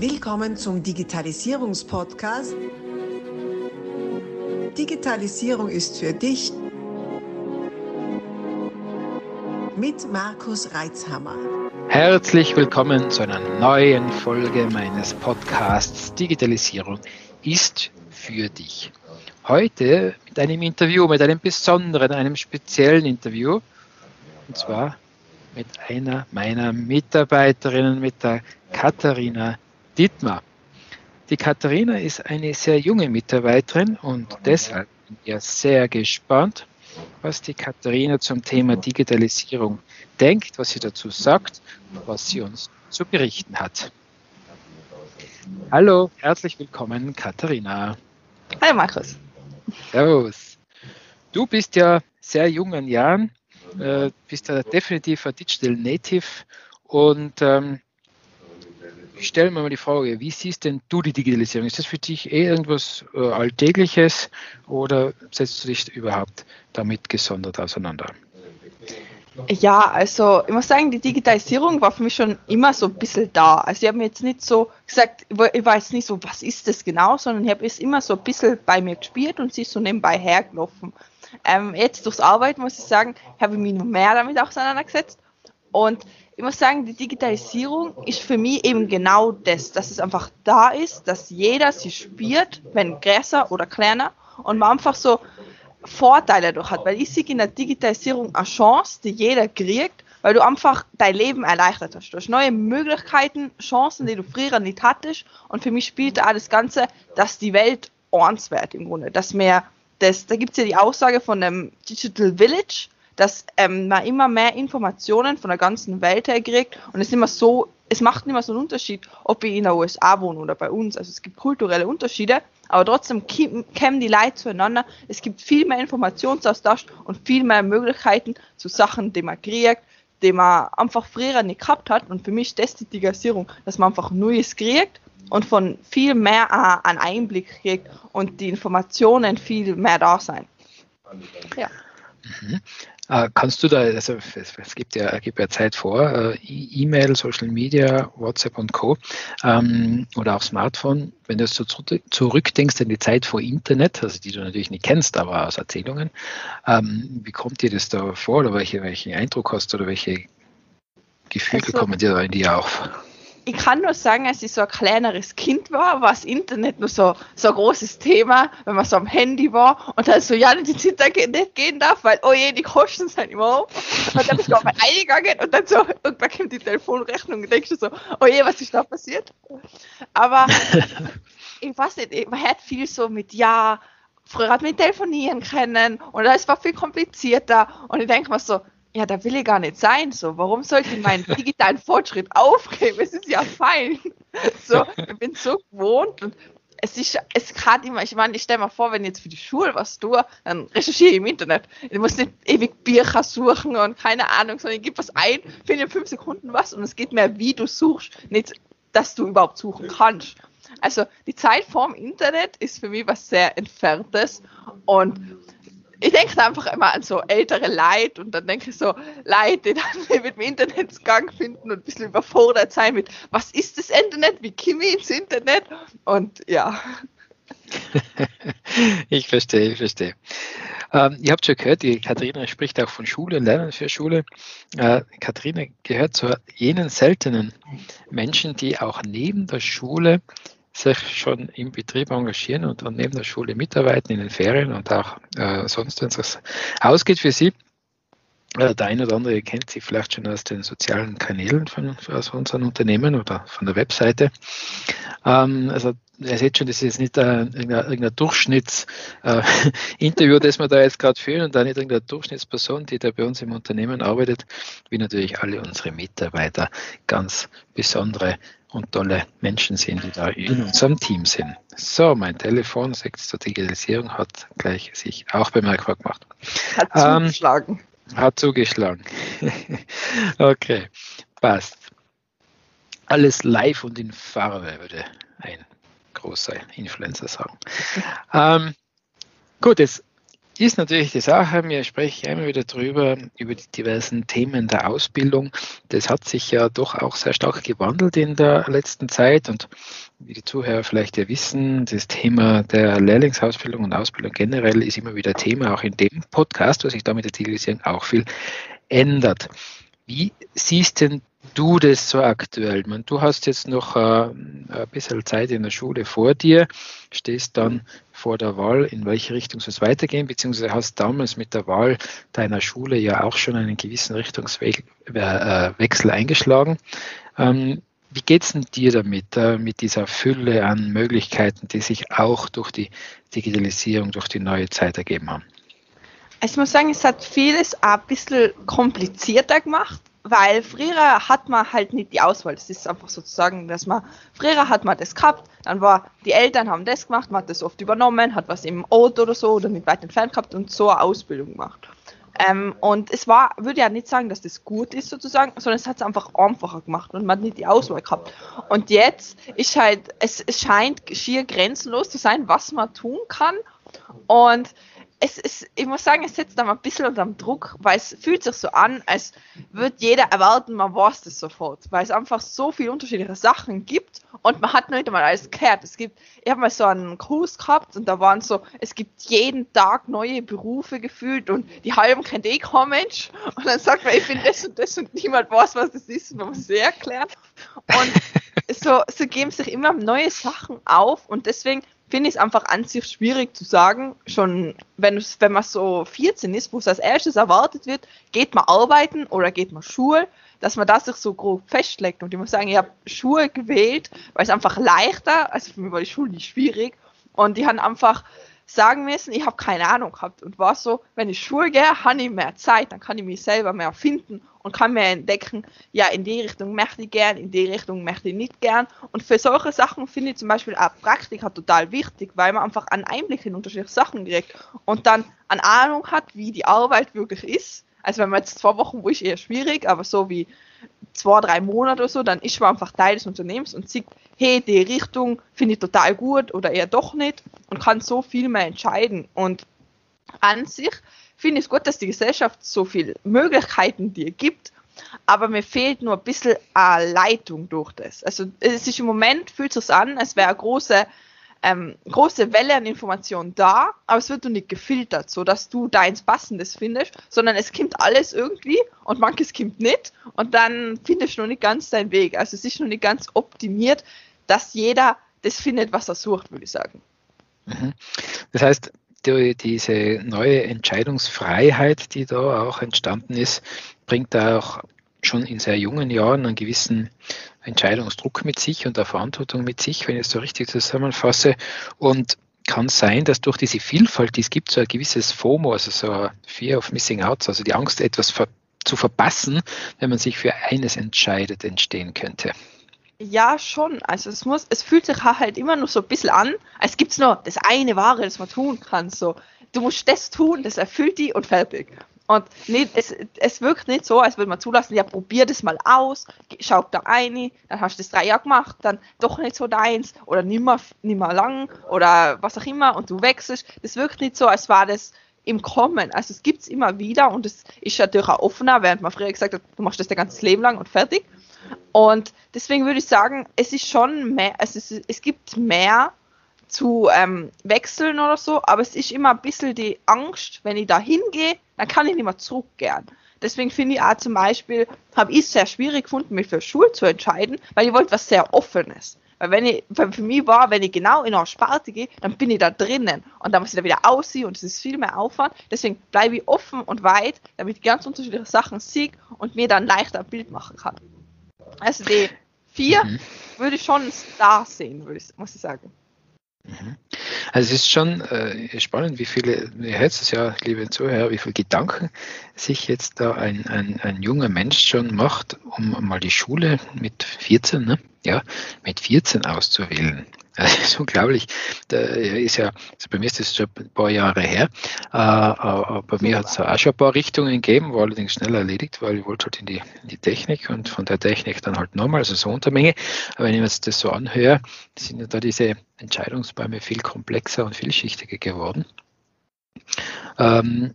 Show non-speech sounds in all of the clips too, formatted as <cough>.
Willkommen zum Digitalisierungspodcast. Digitalisierung ist für dich mit Markus Reitzhammer. Herzlich willkommen zu einer neuen Folge meines Podcasts Digitalisierung ist für dich. Heute mit einem Interview, mit einem besonderen, einem speziellen Interview. Und zwar mit einer meiner Mitarbeiterinnen, mit der Katharina Dietmar. Die Katharina ist eine sehr junge Mitarbeiterin und deshalb bin ich sehr gespannt, was die Katharina zum Thema Digitalisierung denkt, was sie dazu sagt und was sie uns zu berichten hat. Hallo, herzlich willkommen, Katharina. Hallo, Markus. Servus. Du bist ja sehr jung an Jahren, äh, bist ja definitiv ein Digital Native und ähm, ich stelle mir mal die Frage, wie siehst denn du die Digitalisierung? Ist das für dich eh irgendwas äh, Alltägliches oder setzt du dich überhaupt damit gesondert auseinander? Ja, also ich muss sagen, die Digitalisierung war für mich schon immer so ein bisschen da. Also ich habe mir jetzt nicht so gesagt, ich jetzt nicht so, was ist das genau, sondern ich habe es immer so ein bisschen bei mir gespielt und sie ist so nebenbei hergelaufen. Ähm, jetzt durchs Arbeiten muss ich sagen, habe ich mich noch mehr damit auseinandergesetzt und ich muss sagen, die Digitalisierung ist für mich eben genau das, dass es einfach da ist, dass jeder sie spürt, wenn größer oder kleiner und man einfach so Vorteile dadurch hat, weil ich sehe in der Digitalisierung eine Chance, die jeder kriegt, weil du einfach dein Leben erleichtert hast. Du hast neue Möglichkeiten, Chancen, die du früher nicht hattest. Und für mich spielt da das Ganze, dass die Welt wird im Grunde, dass mehr das, da gibt es ja die Aussage von dem Digital Village, dass ähm, man immer mehr Informationen von der ganzen Welt her kriegt und es immer so, es macht nicht mehr so einen Unterschied, ob ich in der USA wohne oder bei uns. Also es gibt kulturelle Unterschiede, aber trotzdem kämen die Leute zueinander. Es gibt viel mehr Informationsaustausch und viel mehr Möglichkeiten zu Sachen, die man kriegt, die man einfach früher nicht gehabt hat. Und für mich ist das die Digitalisierung, dass man einfach Neues kriegt und von viel mehr an Einblick kriegt und die Informationen viel mehr da sein. Ja. Mhm. Äh, kannst du da, also es, es gibt ja, gibt ja Zeit vor, äh, e- E-Mail, Social Media, WhatsApp und Co. Ähm, oder auch Smartphone, wenn du so zurückdenkst an die Zeit vor Internet, also die du natürlich nicht kennst, aber aus Erzählungen, ähm, wie kommt dir das da vor oder welche, welchen Eindruck hast du oder welche Gefühle also, kommen dir da in dir auf? Ich kann nur sagen, als ich so ein kleineres Kind war, war das Internet nur so, so ein großes Thema, wenn man so am Handy war und dann so, ja, die Internet nicht gehen darf, weil, oh je, die Kosten sind immer hoch. Und dann bist du auf eingegangen und dann so, irgendwann kommt die Telefonrechnung und denkst du so, oh je, was ist da passiert? Aber <laughs> ich weiß nicht, man hat viel so mit, ja, früher hat man telefonieren können und das war viel komplizierter und ich denke mir so, ja, da will ich gar nicht sein. So, warum sollte ich meinen digitalen Fortschritt aufgeben? Es ist ja fein. <laughs> So, ich bin so gewohnt und es ist, es kann immer, ich meine, ich stelle mir vor, wenn ich jetzt für die Schule was tue, dann recherchiere ich im Internet. Ich muss nicht ewig Bücher suchen und keine Ahnung, sondern ich gebe was ein, finde in fünf Sekunden was und es geht mehr, wie du suchst, nicht, dass du überhaupt suchen kannst. Also die Zeit vorm Internet ist für mich was sehr Entferntes und ich denke einfach immer an so ältere Leute und dann denke ich so, Leute, die dann <laughs> mit dem Internet Gang finden und ein bisschen überfordert sein mit, was ist das Internet, wie komme ich ins Internet und ja. <laughs> ich verstehe, ich verstehe. Ähm, ihr habt schon gehört, die Katharina spricht auch von Schule, Lernen für Schule. Äh, Katharina gehört zu jenen seltenen Menschen, die auch neben der Schule sich schon im Betrieb engagieren und dann neben der Schule mitarbeiten in den Ferien und auch äh, sonst, wenn es ausgeht für sie. Äh, der eine oder andere kennt sie vielleicht schon aus den sozialen Kanälen von, aus unseren Unternehmen oder von der Webseite. Ähm, also ihr seht schon, das ist nicht äh, irgendein, irgendein Durchschnittsinterview, äh, <laughs> das wir da jetzt gerade führen und auch nicht irgendeine Durchschnittsperson, die da bei uns im Unternehmen arbeitet, wie natürlich alle unsere Mitarbeiter ganz besondere und tolle Menschen sind, die da in unserem Team sind. So, mein Telefon, Sechs zur Digitalisierung, hat gleich sich auch bemerkbar gemacht. Hat ähm, zugeschlagen. Ähm, hat zugeschlagen. <laughs> okay, passt. Alles live und in Farbe, würde ein großer Influencer sagen. <laughs> Ähm, gut, jetzt ist natürlich die Sache, wir sprechen immer wieder drüber, über die diversen Themen der Ausbildung. Das hat sich ja doch auch sehr stark gewandelt in der letzten Zeit und wie die Zuhörer vielleicht ja wissen, das Thema der Lehrlingsausbildung und Ausbildung generell ist immer wieder Thema, auch in dem Podcast, was sich da mit der Digitalisierung auch viel ändert. Wie siehst denn du das so aktuell? meine, du hast jetzt noch äh, ein bisschen Zeit in der Schule vor dir, stehst dann vor der Wahl, in welche Richtung soll es weitergehen, beziehungsweise hast damals mit der Wahl deiner Schule ja auch schon einen gewissen Richtungswechsel äh, eingeschlagen. Ähm, wie geht es denn dir damit, äh, mit dieser Fülle an Möglichkeiten, die sich auch durch die Digitalisierung, durch die neue Zeit ergeben haben? Also ich muss sagen, es hat vieles ein bisschen komplizierter gemacht, weil früher hat man halt nicht die Auswahl. Das ist einfach sozusagen, dass man, früher hat man das gehabt, dann war, die Eltern haben das gemacht, man hat das oft übernommen, hat was im Auto oder so oder nicht weit entfernt gehabt und so eine Ausbildung gemacht. Ähm, und es war, würde ja nicht sagen, dass das gut ist sozusagen, sondern es hat es einfach einfacher gemacht und man hat nicht die Auswahl gehabt. Und jetzt ist halt, es, es scheint schier grenzenlos zu sein, was man tun kann. Und es ist, ich muss sagen, es setzt dann ein bisschen unter Druck, weil es fühlt sich so an, als würde jeder erwarten, man weiß das sofort, weil es einfach so viele unterschiedliche Sachen gibt und man hat nicht einmal alles gehört. Es gibt, ich habe mal so einen Kurs gehabt und da waren so, es gibt jeden Tag neue Berufe gefühlt und die halben kennt eh kein Mensch und dann sagt man, ich bin das und das und niemand weiß, was das ist und man muss es eh erklären. Und <laughs> so, so geben sich immer neue Sachen auf und deswegen finde ich es einfach an sich schwierig zu sagen, schon wenn, wenn man so 14 ist, wo es als erstes erwartet wird, geht man arbeiten oder geht man Schule, dass man das sich so grob festlegt. Und ich muss sagen, ich habe Schule gewählt, weil es einfach leichter, also für mich war die Schule nicht schwierig und die haben einfach sagen müssen, ich habe keine Ahnung gehabt und war so, wenn ich Schule gehe, habe ich mehr Zeit, dann kann ich mich selber mehr finden und kann mir entdecken, ja, in die Richtung möchte ich gern, in die Richtung möchte ich nicht gern. Und für solche Sachen finde ich zum Beispiel auch Praktika total wichtig, weil man einfach einen Einblick in unterschiedliche Sachen kriegt und dann eine Ahnung hat, wie die Arbeit wirklich ist. Also wenn man jetzt zwei Wochen, wo ist eher schwierig, aber so wie zwei, drei Monate oder so, dann ist man einfach Teil des Unternehmens und sieht, hey, die Richtung finde ich total gut oder eher doch nicht und kann so viel mehr entscheiden. Und an sich finde ich es gut, dass die Gesellschaft so viele Möglichkeiten dir gibt, aber mir fehlt nur ein bisschen eine Leitung durch das. Also es ist im Moment, fühlt es sich an, als wäre eine große ähm, große Welle an Informationen da, aber es wird noch nicht gefiltert, so dass du deins Passendes findest, sondern es kommt alles irgendwie und manches kommt nicht und dann findest du noch nicht ganz deinen Weg. Also es ist noch nicht ganz optimiert, dass jeder das findet, was er sucht, würde ich sagen. Mhm. Das heißt, die, diese neue Entscheidungsfreiheit, die da auch entstanden ist, bringt da auch schon in sehr jungen Jahren einen gewissen Entscheidungsdruck mit sich und der Verantwortung mit sich, wenn ich es so richtig zusammenfasse. Und kann sein, dass durch diese Vielfalt, die es gibt, so ein gewisses FOMO, also so ein Fear of Missing Out, also die Angst, etwas ver zu verpassen, wenn man sich für eines entscheidet, entstehen könnte. Ja, schon. Also es muss, es fühlt sich halt immer nur so ein bisschen an, als gibt es nur das eine Wahre, das man tun kann. So, du musst das tun, das erfüllt die und fertig. Und nicht, es, es wirkt nicht so, als würde man zulassen, ja, probier das mal aus, schau da ein, dann hast du das drei Jahre gemacht, dann doch nicht so deins oder nimmer, nimmer lang oder was auch immer und du wechselst. Das wirkt nicht so, als war das im Kommen. Also es gibt es immer wieder und es ist natürlich auch offener, während man früher gesagt hat, du machst das dein ganzes Leben lang und fertig. Und deswegen würde ich sagen, es ist schon mehr, es, es gibt mehr zu ähm, wechseln oder so, aber es ist immer ein bisschen die Angst, wenn ich da hingehe, dann kann ich nicht mehr zurückgehen. Deswegen finde ich auch zum Beispiel, habe ich es sehr schwierig gefunden, mich für Schule zu entscheiden, weil ich wollte was sehr Offenes. Weil wenn ich, weil für mich war, wenn ich genau in eine Sparte gehe, dann bin ich da drinnen und dann muss ich da wieder aussehen und es ist viel mehr Aufwand. Deswegen bleibe ich offen und weit, damit ich ganz unterschiedliche Sachen sehe und mir dann leichter ein Bild machen kann. Also die vier mhm. würde ich schon da sehen, ich, muss ich sagen. Mhm. Also es ist schon äh, spannend, wie viele, ihr hört es ja, liebe Zuhörer, wie viele Gedanken sich jetzt da ein, ein, ein junger Mensch schon macht, um mal die Schule mit 14, ne? ja, mit 14 auszuwählen. Das <laughs> ist unglaublich. Da ist ja, also bei mir ist das schon ein paar Jahre her. Äh, bei mir hat es auch schon ein paar Richtungen gegeben, war allerdings schnell erledigt, weil ich wollte halt in die, in die Technik und von der Technik dann halt nochmal, also so Untermenge. Aber wenn ich mir das so anhöre, sind ja da diese Entscheidungsbäume viel komplexer und vielschichtiger geworden. Ähm,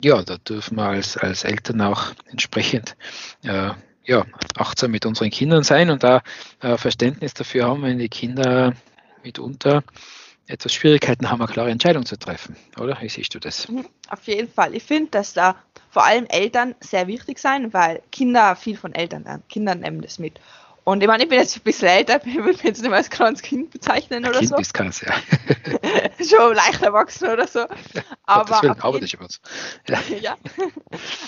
ja, da dürfen wir als, als Eltern auch entsprechend äh, ja, achtsam mit unseren Kindern sein und da äh, Verständnis dafür haben, wenn die Kinder mitunter etwas Schwierigkeiten haben, eine klare Entscheidung zu treffen, oder? Wie siehst du das? Mhm, auf jeden Fall. Ich finde, dass da vor allem Eltern sehr wichtig sein, weil Kinder viel von Eltern lernen. Kinder nehmen das mit. Und ich meine, ich bin jetzt ein bisschen älter, <laughs> ich würde mich jetzt nicht mehr als kleines Kind bezeichnen oder kind so. Bist keins, <laughs> ja. Schon leicht erwachsen oder so. <laughs> Aber, Willen, auf jeden, ja. ja.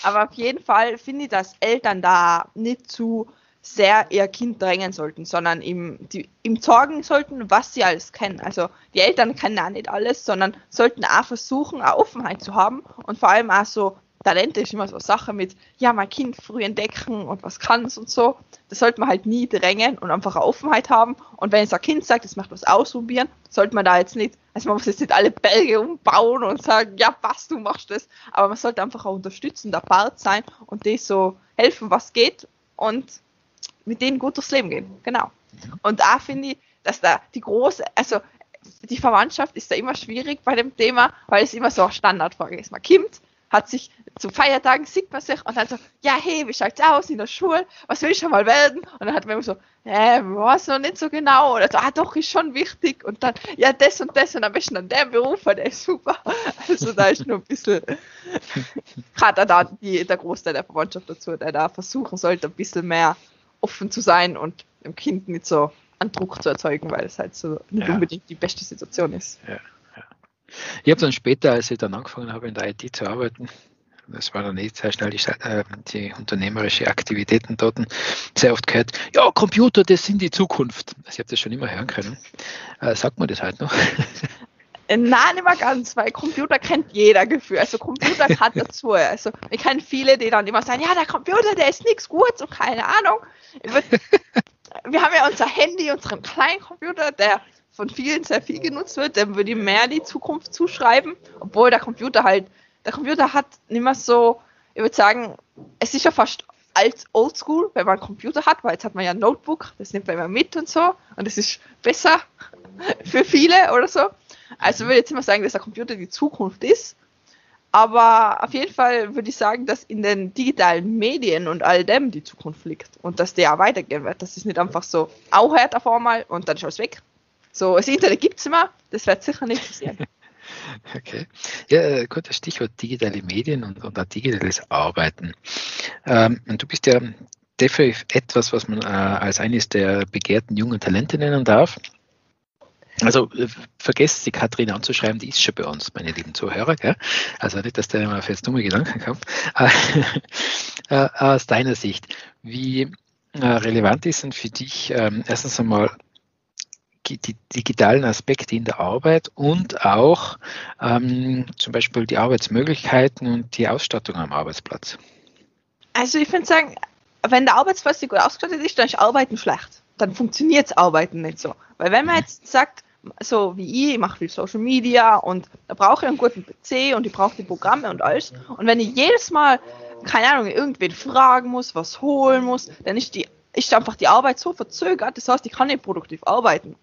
Aber auf jeden Fall finde ich, dass Eltern da nicht zu sehr ihr Kind drängen sollten, sondern ihm, die, ihm sorgen sollten, was sie alles kennen. Also die Eltern kennen auch nicht alles, sondern sollten auch versuchen, eine Offenheit zu haben und vor allem auch so Talente ist immer so eine Sache mit, ja, mein Kind früh entdecken und was kann es und so. Das sollte man halt nie drängen und einfach eine Offenheit haben. Und wenn jetzt ein Kind sagt, es macht was ausprobieren, sollte man da jetzt nicht, also man muss jetzt nicht alle Bälge umbauen und sagen, ja, was, du machst das. Aber man sollte einfach auch unterstützender Part sein und die so helfen, was geht und mit denen gut durchs Leben gehen. Genau. Und da finde ich, dass da die große, also die Verwandtschaft ist da immer schwierig bei dem Thema, weil es immer so eine Standardfrage ist. Man kommt, hat sich zu Feiertagen sieht man sich und dann so, ja, hey, wie schaut's aus in der Schule? Was will ich schon mal werden? Und dann hat man immer so, äh, weiß noch nicht so genau. Oder so, ah, doch, ist schon wichtig. Und dann, ja, das und das und am besten dann der Beruf, der ist super. <laughs> Also da ist nur ein bisschen, <laughs> gerade da die, der Großteil der Verwandtschaft dazu, der da versuchen sollte, ein bisschen mehr offen zu sein und dem Kind nicht so einen Druck zu erzeugen, weil es halt so nicht Ja. unbedingt die beste Situation ist. Ja, ja. Ich habe dann später, als ich dann angefangen habe, in der IT zu arbeiten, das war dann nicht sehr schnell die, äh, die unternehmerische Aktivitäten dort, sehr oft gehört, ja, Computer, das sind die Zukunft. Also ich habe das schon immer hören können. Äh, sagt man das halt noch? <laughs> Nein, nicht mehr ganz, weil Computer kennt jeder Gefühl. Also Computer <laughs> hat dazu. Also ich kenne viele, die dann immer sagen, ja, der Computer, der ist nichts Gutes und keine Ahnung. <laughs> Wir haben ja unser Handy, unseren kleinen Computer, der von vielen sehr viel genutzt wird, dem würde ich mehr die Zukunft zuschreiben, obwohl der Computer halt, der Computer hat nicht mehr so, ich würde sagen, es ist ja fast als oldschool, wenn man einen Computer hat, weil jetzt hat man ja ein Notebook, das nimmt man immer mit und so und das ist besser <laughs> für viele oder so. Also würde ich jetzt immer sagen, dass der Computer die Zukunft ist. Aber auf jeden Fall würde ich sagen, dass in den digitalen Medien und all dem die Zukunft liegt und dass der auch weitergehen wird. Das ist nicht einfach so, auch hört auf einmal und dann ist alles weg. So, das Internet gibt es immer, das wird sicher nicht passieren. <laughs> Okay. Ja, äh, gutes Stichwort digitale Medien und, und auch digitales Arbeiten. Ähm, und du bist ja definitiv etwas, was man äh, als eines der begehrten jungen Talente nennen darf. Also äh, vergesst die Katrin anzuschreiben, die ist schon bei uns, meine lieben Zuhörer. Gell? Also nicht, dass der immer auf jetzt dumme Gedanken kommt. <laughs> Äh, äh, aus deiner Sicht, wie äh, relevant ist denn für dich ähm, erstens einmal die digitalen Aspekte in der Arbeit und auch ähm, zum Beispiel die Arbeitsmöglichkeiten und die Ausstattung am Arbeitsplatz. Also ich finde sagen, wenn der Arbeitsplatz nicht gut ausgestattet ist, dann ist Arbeiten schlecht. Dann funktioniert Arbeiten nicht so. Weil wenn man jetzt sagt, so wie ich, ich mache viel Social Media und da brauche ich einen guten PC und ich brauche die Programme und alles. Und wenn ich jedes Mal, keine Ahnung, irgendwen fragen muss, was holen muss, dann ist die ist einfach die Arbeit so verzögert, das heißt, ich kann nicht produktiv arbeiten.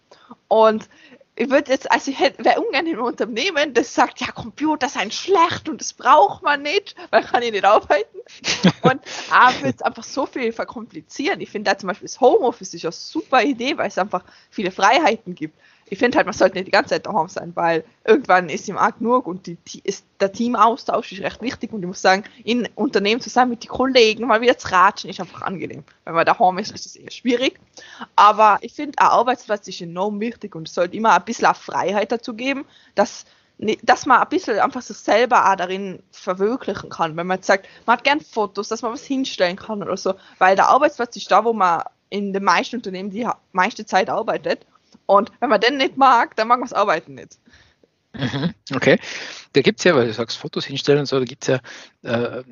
Und ich würde jetzt, also ich wäre ungern in einem Unternehmen, das sagt, ja, Computer sind schlecht und das braucht man nicht, weil kann ich nicht arbeiten. <laughs> Und auch würde es einfach so viel verkomplizieren. Ich finde da zum Beispiel das Homeoffice ist eine super Idee, weil es einfach viele Freiheiten gibt. Ich finde halt, man sollte nicht die ganze Zeit daheim sein, weil irgendwann ist ihm auch genug und die, ist, der Teamaustausch ist recht wichtig und ich muss sagen, in Unternehmen zusammen mit den Kollegen mal wieder zu ratschen, ist einfach angenehm. Wenn man daheim ist, ist es eher schwierig. Aber ich finde, ein Arbeitsplatz ist enorm wichtig und es sollte immer ein bisschen Freiheit dazu geben, dass dass man ein bisschen einfach sich selber auch darin verwirklichen kann. Wenn man jetzt sagt, man hat gern Fotos, dass man was hinstellen kann oder so. Weil der Arbeitsplatz ist da, wo man in den meisten Unternehmen die meiste Zeit arbeitet. Und wenn man den nicht mag, dann mag man das Arbeiten nicht. Okay, da gibt es ja, weil du sagst, Fotos hinstellen und so, da gibt es ja, äh,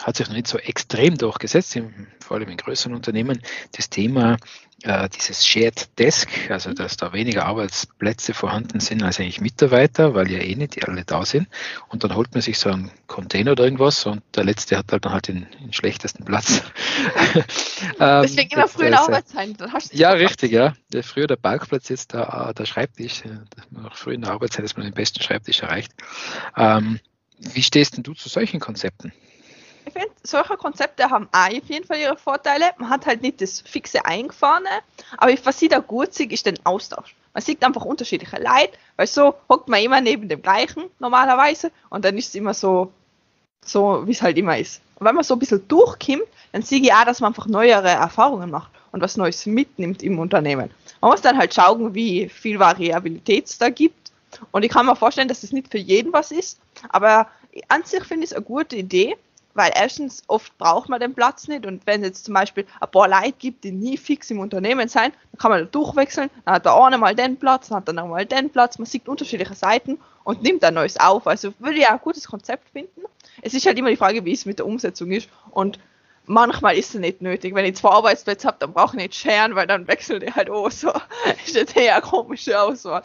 hat sich noch nicht so extrem durchgesetzt, im, vor allem in größeren Unternehmen, das Thema äh, dieses Shared Desk, also dass da weniger Arbeitsplätze vorhanden sind als eigentlich Mitarbeiter, weil ja eh nicht alle da sind. Und dann holt man sich so einen Container oder irgendwas und der letzte hat halt dann halt den, den schlechtesten Platz. <laughs> Deswegen immer früher in der Arbeit sein. ja, richtig, ja. Der, früher der Parkplatz, jetzt der, der Schreibtisch. Noch früher in der Arbeitszeit, dass man den besten Schreibtisch erreicht. Ähm, Wie stehst denn du zu solchen Konzepten? Ich finde, solche Konzepte haben auch auf jeden Fall ihre Vorteile. Man hat halt nicht das fixe Eingefahrene, aber was ich da gut sehe, ist den Austausch. Man sieht einfach unterschiedliche Leute, weil so hockt man immer neben dem gleichen normalerweise und dann ist es immer so, so wie es halt immer ist. Und wenn man so ein bisschen durchkommt, dann sehe ich auch, dass man einfach neuere Erfahrungen macht und was Neues mitnimmt im Unternehmen. Man muss dann halt schauen, wie viel Variabilität es da gibt. Und ich kann mir vorstellen, dass das nicht für jeden was ist, aber an sich finde ich es eine gute Idee, weil erstens oft braucht man den Platz nicht und wenn es jetzt zum Beispiel ein paar Leute gibt, die nie fix im Unternehmen sein, dann kann man da durchwechseln, dann hat der eine mal den Platz, dann hat der andere mal den Platz, man sieht unterschiedliche Seiten und nimmt dann Neues auf. Also würde ich auch ein gutes Konzept finden. Es ist halt immer die Frage, wie es mit der Umsetzung ist und manchmal ist es nicht nötig. Wenn ich zwei Arbeitsplätze habe, dann brauche ich nicht scheren, weil dann wechselt ich halt auch so. <laughs> ist das eher eine komische Auswahl.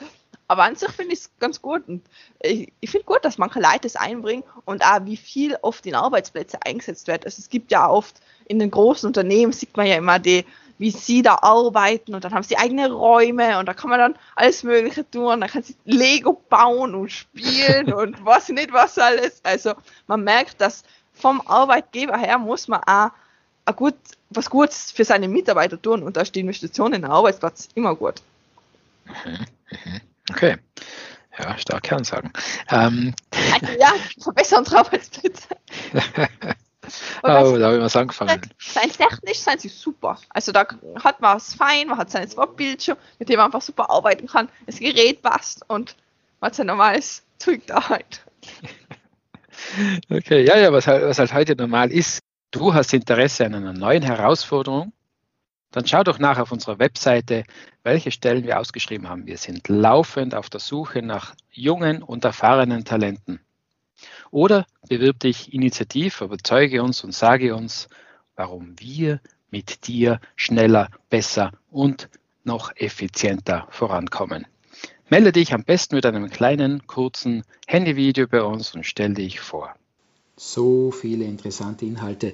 Aber an sich finde ich es ganz gut. Und ich, ich finde gut, dass manche Leute es einbringen und auch wie viel oft in Arbeitsplätze eingesetzt wird. Also es gibt ja oft in den großen Unternehmen sieht man ja immer die, wie sie da arbeiten und dann haben sie eigene Räume und da kann man dann alles Mögliche tun. Dann kann sie Lego bauen und spielen <laughs> und was nicht was alles. Also man merkt, dass vom Arbeitgeber her muss man auch gut, was Gutes für seine Mitarbeiter tun und da ist die Investition in den Arbeitsplatz immer gut. Mhm. Mhm. Okay. Ja, starke Ansagen. Ähm. Also ja, verbessern Arbeitsplätze. <laughs> oh, da habe ich was angefangen. Sein technisch sind sie super. Also da hat man es fein, man hat seine zwei Bildschirme, mit dem man einfach super arbeiten kann. Das Gerät passt und man hat sein normales Zeug da halt. <laughs> Okay, ja, ja, was halt, was halt heute normal ist. Du hast Interesse an einer neuen Herausforderung dann schau doch nach auf unserer Webseite, welche Stellen wir ausgeschrieben haben. Wir sind laufend auf der Suche nach jungen und erfahrenen Talenten. Oder bewirb dich initiativ, überzeuge uns und sage uns, warum wir mit dir schneller, besser und noch effizienter vorankommen. Melde dich am besten mit einem kleinen, kurzen Handyvideo bei uns und stell dich vor. So viele interessante Inhalte.